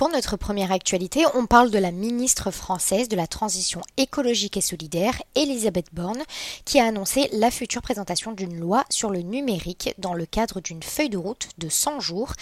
Pour notre première actualité, on parle de la ministre française de la Transition écologique et solidaire, Elisabeth Borne, qui a annoncé la future présentation d'une loi sur le numérique dans le cadre d'une feuille de route de 100 jours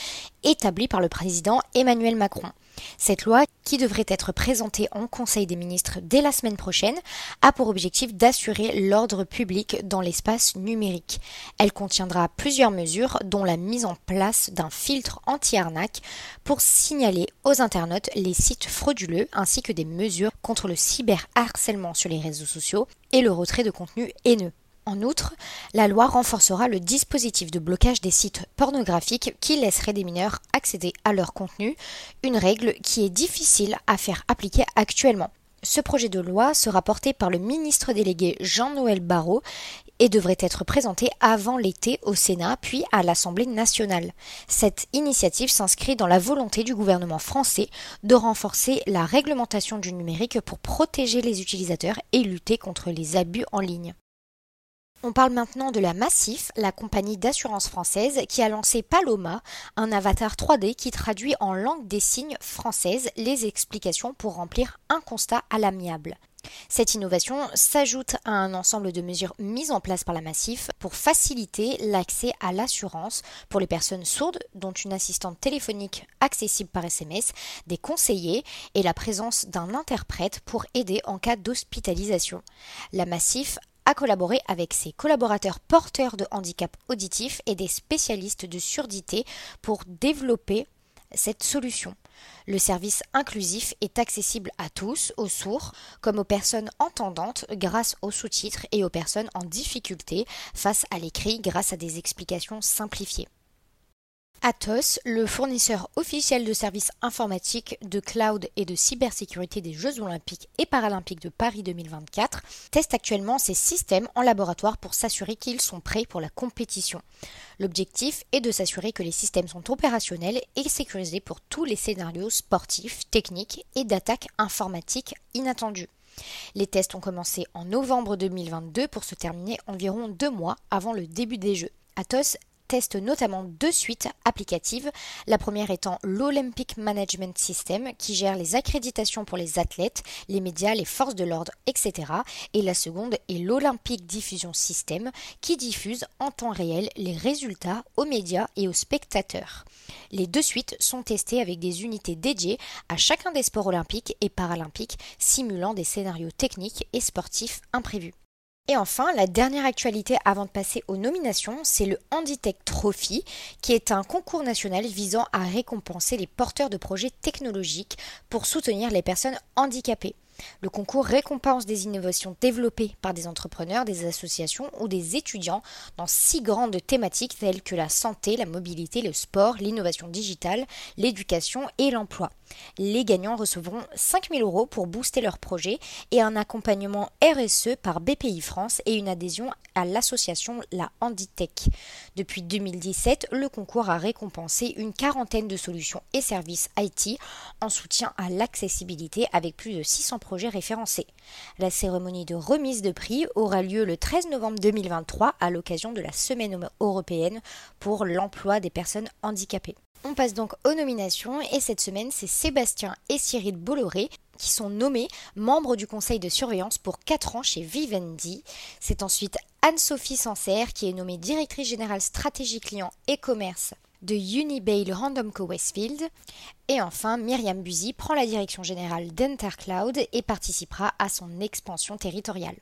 établie par le président Emmanuel Macron. Cette loi, qui devrait être présentée en Conseil des ministres dès la semaine prochaine, a pour objectif d'assurer l'ordre public dans l'espace numérique. Elle contiendra plusieurs mesures, dont la mise en place d'un filtre anti-arnaque pour signaler aux internautes les sites frauduleux, ainsi que des mesures contre le cyberharcèlement sur les réseaux sociaux et le retrait de contenu haineux. En outre, la loi renforcera le dispositif de blocage des sites pornographiques qui laisseraient des mineurs accéder à leur contenu, une règle qui est difficile à faire appliquer actuellement. Ce projet de loi sera porté par le ministre délégué Jean-Noël Barrot et devrait être présenté avant l'été au Sénat puis à l'Assemblée nationale. Cette initiative s'inscrit dans la volonté du gouvernement français de renforcer la réglementation du numérique pour protéger les utilisateurs et lutter contre les abus en ligne. On parle maintenant de la Massif, la compagnie d'assurance française qui a lancé Paloma, un avatar 3D qui traduit en langue des signes française les explications pour remplir un constat à l'amiable. Cette innovation s'ajoute à un ensemble de mesures mises en place par la Massif pour faciliter l'accès à l'assurance pour les personnes sourdes, dont une assistante téléphonique accessible par SMS, des conseillers et la présence d'un interprète pour aider en cas d'hospitalisation. La Massif a collaboré avec ses collaborateurs porteurs de handicap auditif et des spécialistes de surdité pour développer cette solution. Le service inclusif est accessible à tous, aux sourds comme aux personnes entendantes grâce aux sous-titres et aux personnes en difficulté face à l'écrit grâce à des explications simplifiées. Atos, le fournisseur officiel de services informatiques, de cloud et de cybersécurité des Jeux olympiques et paralympiques de Paris 2024, teste actuellement ses systèmes en laboratoire pour s'assurer qu'ils sont prêts pour la compétition. L'objectif est de s'assurer que les systèmes sont opérationnels et sécurisés pour tous les scénarios sportifs, techniques et d'attaques informatiques inattendues. Les tests ont commencé en novembre 2022 pour se terminer environ deux mois avant le début des Jeux. Atos teste notamment deux suites applicatives, la première étant l'Olympic Management System qui gère les accréditations pour les athlètes, les médias, les forces de l'ordre, etc. Et la seconde est l'Olympic Diffusion System qui diffuse en temps réel les résultats aux médias et aux spectateurs. Les deux suites sont testées avec des unités dédiées à chacun des sports olympiques et paralympiques simulant des scénarios techniques et sportifs imprévus. Et enfin, la dernière actualité avant de passer aux nominations, c'est le Handitech Trophy, qui est un concours national visant à récompenser les porteurs de projets technologiques pour soutenir les personnes handicapées. Le concours récompense des innovations développées par des entrepreneurs, des associations ou des étudiants dans six grandes thématiques telles que la santé, la mobilité, le sport, l'innovation digitale, l'éducation et l'emploi. Les gagnants recevront 5000 euros pour booster leur projet et un accompagnement RSE par BPI France et une adhésion à l'association La Handitech. Depuis 2017, le concours a récompensé une quarantaine de solutions et services IT en soutien à l'accessibilité avec plus de 600 La cérémonie de remise de prix aura lieu le 13 novembre 2023 à l'occasion de la Semaine européenne pour l'emploi des personnes handicapées. On passe donc aux nominations et cette semaine c'est Sébastien et Cyril Bolloré qui sont nommés membres du conseil de surveillance pour 4 ans chez Vivendi. C'est ensuite Anne-Sophie Sancerre qui est nommée directrice générale stratégie client et commerce de Unibail Random Co Westfield. Et enfin, Myriam Buzy prend la direction générale d'Entercloud et participera à son expansion territoriale.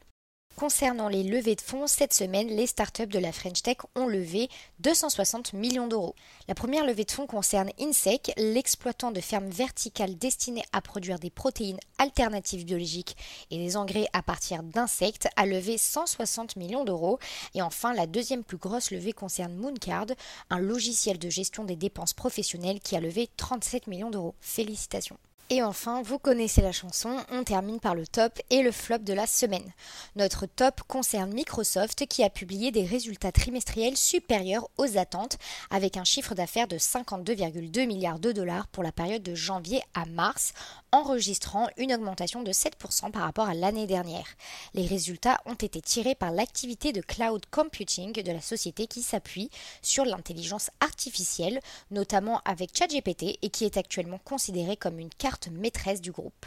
Concernant les levées de fonds, cette semaine, les startups de la French Tech ont levé 260 millions d'euros. La première levée de fonds concerne InSec, l'exploitant de fermes verticales destinées à produire des protéines alternatives biologiques et des engrais à partir d'insectes, a levé 160 millions d'euros. Et enfin, la deuxième plus grosse levée concerne Mooncard, un logiciel de gestion des dépenses professionnelles qui a levé 37 millions d'euros. Félicitations. Et enfin, vous connaissez la chanson, on termine par le top et le flop de la semaine. Notre top concerne Microsoft qui a publié des résultats trimestriels supérieurs aux attentes avec un chiffre d'affaires de 52,2 milliards de dollars pour la période de janvier à mars, enregistrant une augmentation de 7% par rapport à l'année dernière. Les résultats ont été tirés par l'activité de cloud computing de la société qui s'appuie sur l'intelligence artificielle, notamment avec ChatGPT et qui est actuellement considérée comme une carte maîtresse du groupe.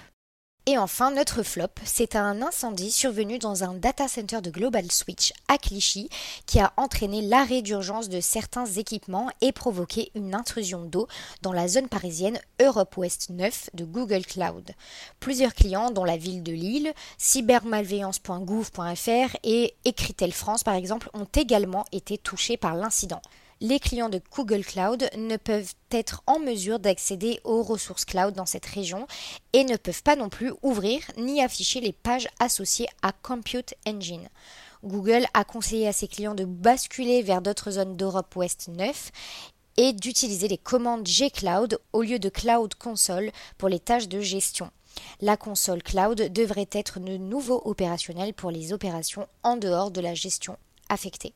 Et enfin, notre flop, c'est un incendie survenu dans un data center de Global Switch à Clichy qui a entraîné l'arrêt d'urgence de certains équipements et provoqué une intrusion d'eau dans la zone parisienne Europe West 9 de Google Cloud. Plusieurs clients, dont la ville de Lille, cybermalveillance.gouv.fr et Ecritel France par exemple, ont également été touchés par l'incident les clients de Google Cloud ne peuvent être en mesure d'accéder aux ressources cloud dans cette région et ne peuvent pas non plus ouvrir ni afficher les pages associées à Compute Engine. Google a conseillé à ses clients de basculer vers d'autres zones d'Europe Ouest 9 et d'utiliser les commandes G-Cloud au lieu de Cloud Console pour les tâches de gestion. La console cloud devrait être de nouveau opérationnelle pour les opérations en dehors de la gestion affectée.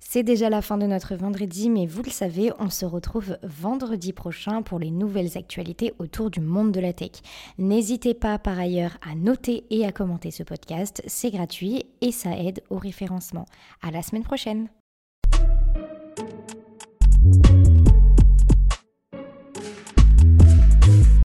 C'est déjà la fin de notre vendredi, mais vous le savez, on se retrouve vendredi prochain pour les nouvelles actualités autour du monde de la tech. N'hésitez pas par ailleurs à noter et à commenter ce podcast, c'est gratuit et ça aide au référencement. À la semaine prochaine!